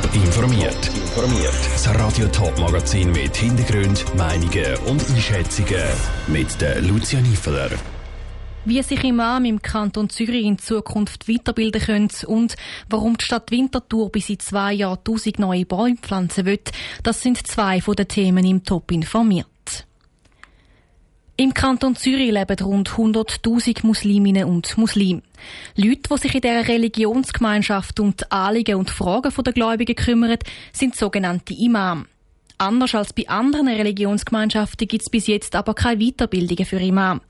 Top informiert. Informiert. Das Radio Top Magazin mit Hintergrund, Meinungen und Einschätzungen mit der Lucia Niefeler. Wie sich Imam im Kanton Zürich in Zukunft weiterbilden können und warum die Stadt Winterthur bis in zwei Jahren tausend neue Bäume pflanzen wird, das sind zwei von den Themen im Top informiert. Im Kanton Zürich leben rund 100.000 Musliminnen und Muslime. Leute, die sich in dieser Religionsgemeinschaft um die Anliegen und Fragen der Gläubigen kümmern, sind sogenannte Imam. Anders als bei anderen Religionsgemeinschaften gibt es bis jetzt aber keine Weiterbildungen für Imam.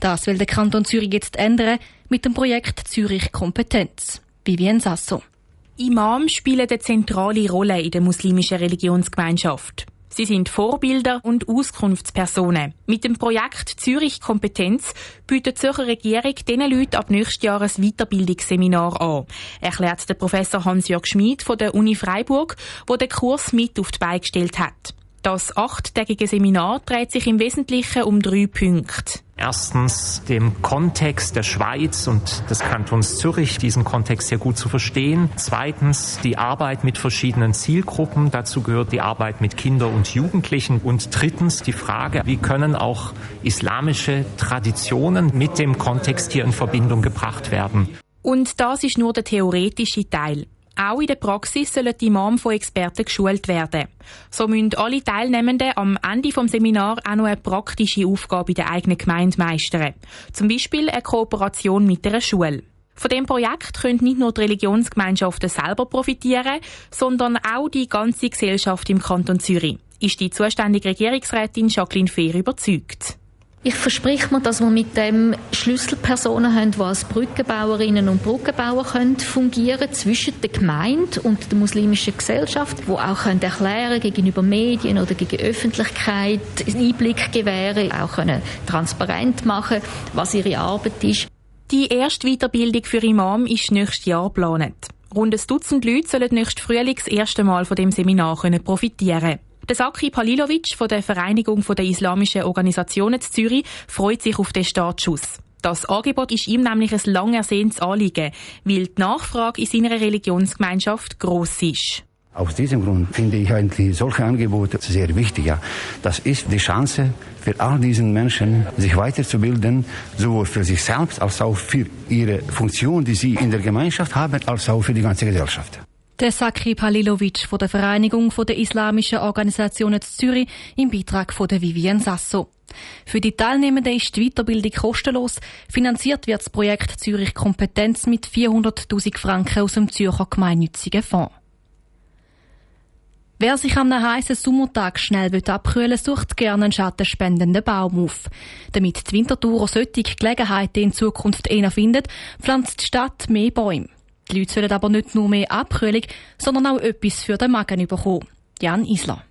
Das will der Kanton Zürich jetzt ändern mit dem Projekt Zürich Kompetenz. Vivien Sasso. Imam spielen eine zentrale Rolle in der muslimischen Religionsgemeinschaft. Sie sind Vorbilder und Auskunftspersonen. Mit dem Projekt Zürich Kompetenz bietet die Zürcher Regierung diesen Leuten ab nächstes Jahr ein Weiterbildungsseminar an, erklärt der Professor Hans-Jörg Schmid von der Uni Freiburg, wo den Kurs mit auf die Beine gestellt hat. Das achttägige Seminar dreht sich im Wesentlichen um drei Punkte. Erstens dem Kontext der Schweiz und des Kantons Zürich, diesen Kontext sehr gut zu verstehen. Zweitens die Arbeit mit verschiedenen Zielgruppen. Dazu gehört die Arbeit mit Kindern und Jugendlichen. Und drittens die Frage, wie können auch islamische Traditionen mit dem Kontext hier in Verbindung gebracht werden. Und das ist nur der theoretische Teil. Auch in der Praxis sollen die Imam von Experten geschult werden. So müssen alle Teilnehmenden am Ende vom Seminar auch noch eine praktische Aufgabe in der eigenen Gemeinde meistern. Zum Beispiel eine Kooperation mit einer Schule. Von dem Projekt können nicht nur die Religionsgemeinschaften selber profitieren, sondern auch die ganze Gesellschaft im Kanton Zürich. Ist die zuständige Regierungsrätin Jacqueline Fehr überzeugt. Ich verspreche mir, dass wir mit dem Schlüsselpersonen haben, die als Brückenbauerinnen und Brückenbauer können fungieren zwischen der Gemeinde und der muslimischen Gesellschaft, die auch können erklären gegenüber Medien oder gegen Öffentlichkeit Einblick gewähren, auch können transparent machen, was ihre Arbeit ist. Die erste Weiterbildung für Imam ist nächstes Jahr geplant. Rund ein Dutzend Leute sollen nächstes Frühling das erste Mal von dem Seminar profitieren können. Der Saki Palilovic von der Vereinigung der Islamischen Organisationen zu Zürich freut sich auf den Startschuss. Das Angebot ist ihm nämlich ein lang ersehntes Anliegen, weil die Nachfrage in seiner Religionsgemeinschaft gross ist. Aus diesem Grund finde ich eigentlich solche Angebote sehr wichtig. Das ist die Chance für all diesen Menschen, sich weiterzubilden, sowohl für sich selbst als auch für ihre Funktion, die sie in der Gemeinschaft haben, als auch für die ganze Gesellschaft. Der Sakri Palilovic von der Vereinigung der Islamischen Organisationen Zürich im Beitrag von der Vivian Sasso. Für die Teilnehmenden ist die Weiterbildung kostenlos. Finanziert wird das Projekt Zürich Kompetenz mit 400.000 Franken aus dem Zürcher gemeinnützigen Fonds. Wer sich am heißen Sommertag schnell abkühlen will, sucht gerne einen schattenspendenden Baum auf. Damit die Wintertourer solche Gelegenheiten in Zukunft eher findet, pflanzt die Stadt mehr Bäume. Die Leute sollen aber nicht nur mehr Abkühlung, sondern auch etwas für den Magen bekommen. Jan Isler.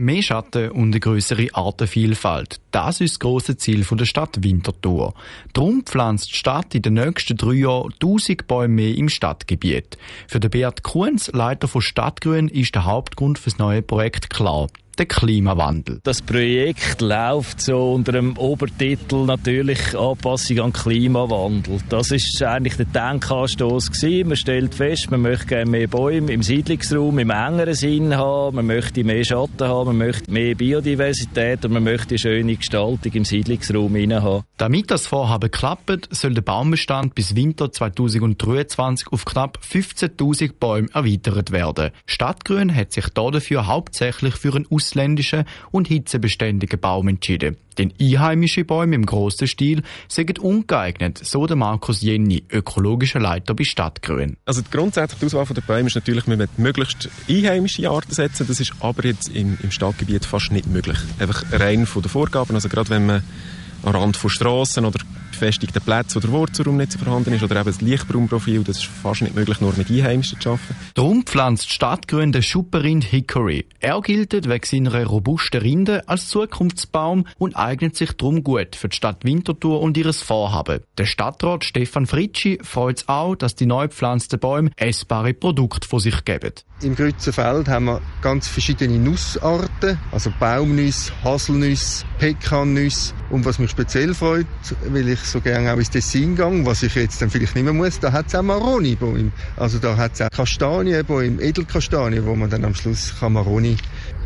Mehr Schatten und eine größere Artenvielfalt. Das ist das grosse Ziel der Stadt Winterthur. Darum pflanzt die Stadt in den nächsten drei Jahren 1000 Bäume mehr im Stadtgebiet. Für den Beat Kuhns, Leiter von Stadtgrün, ist der Hauptgrund für das neue Projekt klar der Klimawandel. Das Projekt läuft so unter dem Obertitel natürlich Anpassung an Klimawandel. Das ist eigentlich der Denkanstoß gewesen. Man stellt fest, man möchte gerne mehr Bäume im Siedlungsraum im engeren Sinn haben, man möchte mehr Schatten haben, man möchte mehr Biodiversität und man möchte eine schöne Gestaltung im Siedlungsraum haben. Damit das Vorhaben klappt, soll der Baumbestand bis Winter 2023 auf knapp 15.000 Bäume erweitert werden. Stadtgrün hat sich dafür hauptsächlich für einen Aus ausländischen und hitzebeständigen Baum entschieden. Denn einheimische Bäume im grossen Stil sind ungeeignet, so der Markus Jenny, ökologischer Leiter bei Stadtgrün. Also grundsätzlich die Auswahl der Bäume ist natürlich, wir müssen möglichst einheimische Arten setzen. Das ist aber jetzt im, im Stadtgebiet fast nicht möglich. Einfach rein von den Vorgaben. Also gerade wenn man am Rand von Strassen oder befestigten Plätzen, wo der Wurzelraum nicht so vorhanden ist, oder eben das Lichtbraunprofil, das ist fast nicht möglich, nur mit Einheimischen zu arbeiten. Darum pflanzt Stadtgrün den Schupperrind Hickory. Er gilt wegen seiner robusten Rinde als Zukunftsbaum und eignet sich darum gut für die Stadt Winterthur und ihres Vorhaben. Der Stadtrat Stefan Fritschi freut es auch, dass die neu gepflanzten Bäume essbare Produkte von sich geben. Im Grützenfeld haben wir ganz verschiedene Nussarten, also Baumnüsse, Haselnüsse, Pekannüsse. Und was mich speziell freut, weil ich so gerne auch ins Tessin gehe, was ich jetzt dann vielleicht nicht mehr muss. Da hat es auch Maroni-Bäume. Also da hat es auch Kastanienbäume, Edelkastanien, wo man dann am Schluss kann Maroni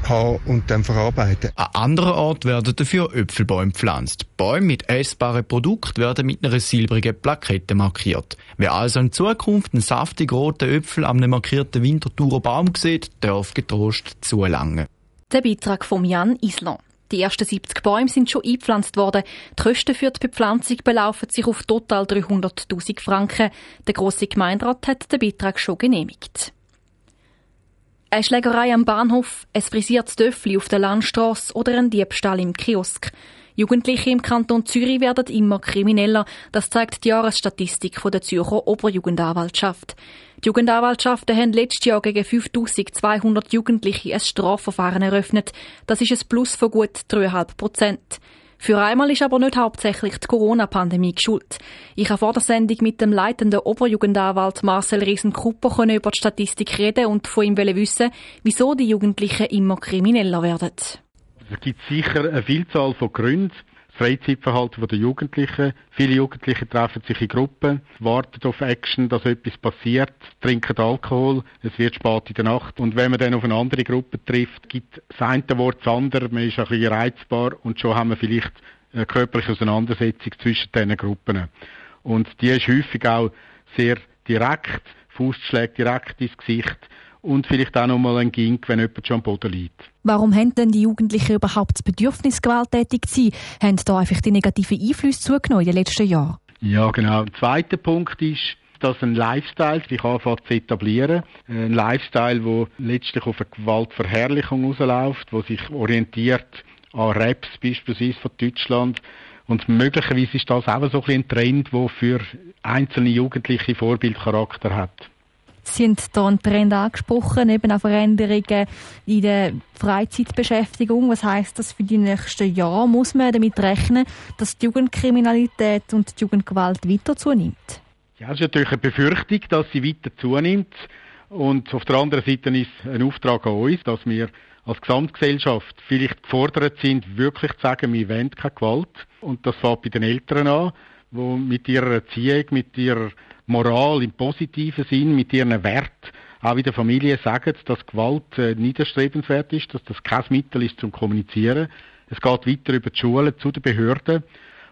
haben und dann verarbeiten. An anderen Orten werden dafür Äpfelbäume gepflanzt. Bäume mit essbaren Produkten werden mit einer silbrigen Plakette markiert. Wer also in Zukunft einen saftig roten Äpfel am markierten Winterthurer Baum sieht, darf getrost zulangen. Der Beitrag von Jan Island. Die ersten 70 Bäume sind schon eingepflanzt worden. Die Kosten für die Bepflanzung belaufen sich auf total 300.000 Franken. Der grosse Gemeinderat hat den Beitrag schon genehmigt. Eine Schlägerei am Bahnhof, ein frisiertes Töffli auf der Landstrasse oder ein Diebstahl im Kiosk. Jugendliche im Kanton Zürich werden immer krimineller. Das zeigt die Jahresstatistik von der Zürcher Oberjugendanwaltschaft. Die Jugendanwaltschaften haben letztes Jahr gegen 5200 Jugendliche ein Strafverfahren eröffnet. Das ist ein Plus von gut 3,5 Prozent. Für einmal ist aber nicht hauptsächlich die Corona-Pandemie geschuld. Ich habe vor der Sendung mit dem leitenden Oberjugendanwalt Marcel Riesen-Kupper über die Statistik reden und von ihm wissen, wieso die Jugendlichen immer krimineller werden. Es gibt sicher eine Vielzahl von Gründen. Das Freizeitverhalten der Jugendlichen. Viele Jugendliche treffen sich in Gruppen, warten auf Action, dass etwas passiert, trinken Alkohol, es wird spät in der Nacht. Und wenn man dann auf eine andere Gruppe trifft, gibt das eine Wort das andere, man ist ein bisschen reizbar und schon haben wir vielleicht eine körperliche Auseinandersetzung zwischen diesen Gruppen. Und die ist häufig auch sehr direkt, Faustschläge direkt ins Gesicht und vielleicht auch nochmal ein Gink, wenn jemand schon am Boden liegt. Warum haben denn die Jugendlichen überhaupt das Bedürfnis, gewalttätig zu sein? Haben da einfach die negativen Einflüsse zugenommen in den letzten Jahren? Ja, genau. Der zweite Punkt ist, dass ein Lifestyle sich anfängt zu etablieren. Ein Lifestyle, der letztlich auf eine Gewaltverherrlichung rausläuft, wo sich orientiert an Raps beispielsweise von Deutschland. Und möglicherweise ist das auch so ein Trend, der für einzelne Jugendliche Vorbildcharakter hat. Haben hier einen Trend angesprochen, eben auch Veränderungen in der Freizeitbeschäftigung. Was heißt das für die nächsten Jahre? Muss man damit rechnen, dass die Jugendkriminalität und die Jugendgewalt weiter zunimmt? Ja, es ist natürlich eine Befürchtung, dass sie weiter zunimmt. Und auf der anderen Seite ist ein Auftrag an uns, dass wir als Gesamtgesellschaft vielleicht gefordert sind, wirklich zu sagen, wir wollen keine Gewalt. Und das fängt bei den Eltern an, die mit ihrer Erziehung, mit ihrer Moral im positiven Sinn, mit ihren Wert auch in der Familie sagen, dass Gewalt äh, niederstrebenswert ist, dass das kein Mittel ist zum Kommunizieren. Es geht weiter über die Schulen zu den Behörden.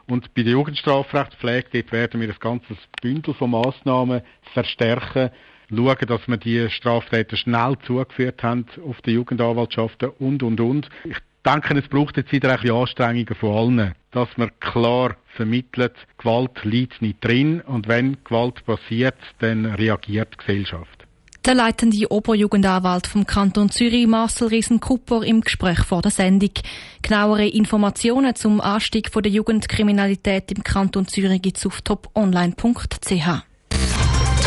Und bei der Jugendstrafrechtspflege dort werden wir das ganze Bündel von Massnahmen verstärken, schauen, dass wir die Straftäter schnell zugeführt haben auf die Jugendanwaltschaften und, und, und. Ich denke, es braucht jetzt wieder ein bisschen Anstrengungen von allen, dass man klar vermittelt, Gewalt liegt nicht drin und wenn Gewalt passiert, dann reagiert die Gesellschaft. Der leitende Oberjugendanwalt vom Kanton Zürich, Marcel Riesen-Kupper, im Gespräch vor der Sendung. Genauere Informationen zum Anstieg der Jugendkriminalität im Kanton Zürich gibt es auf toponline.ch.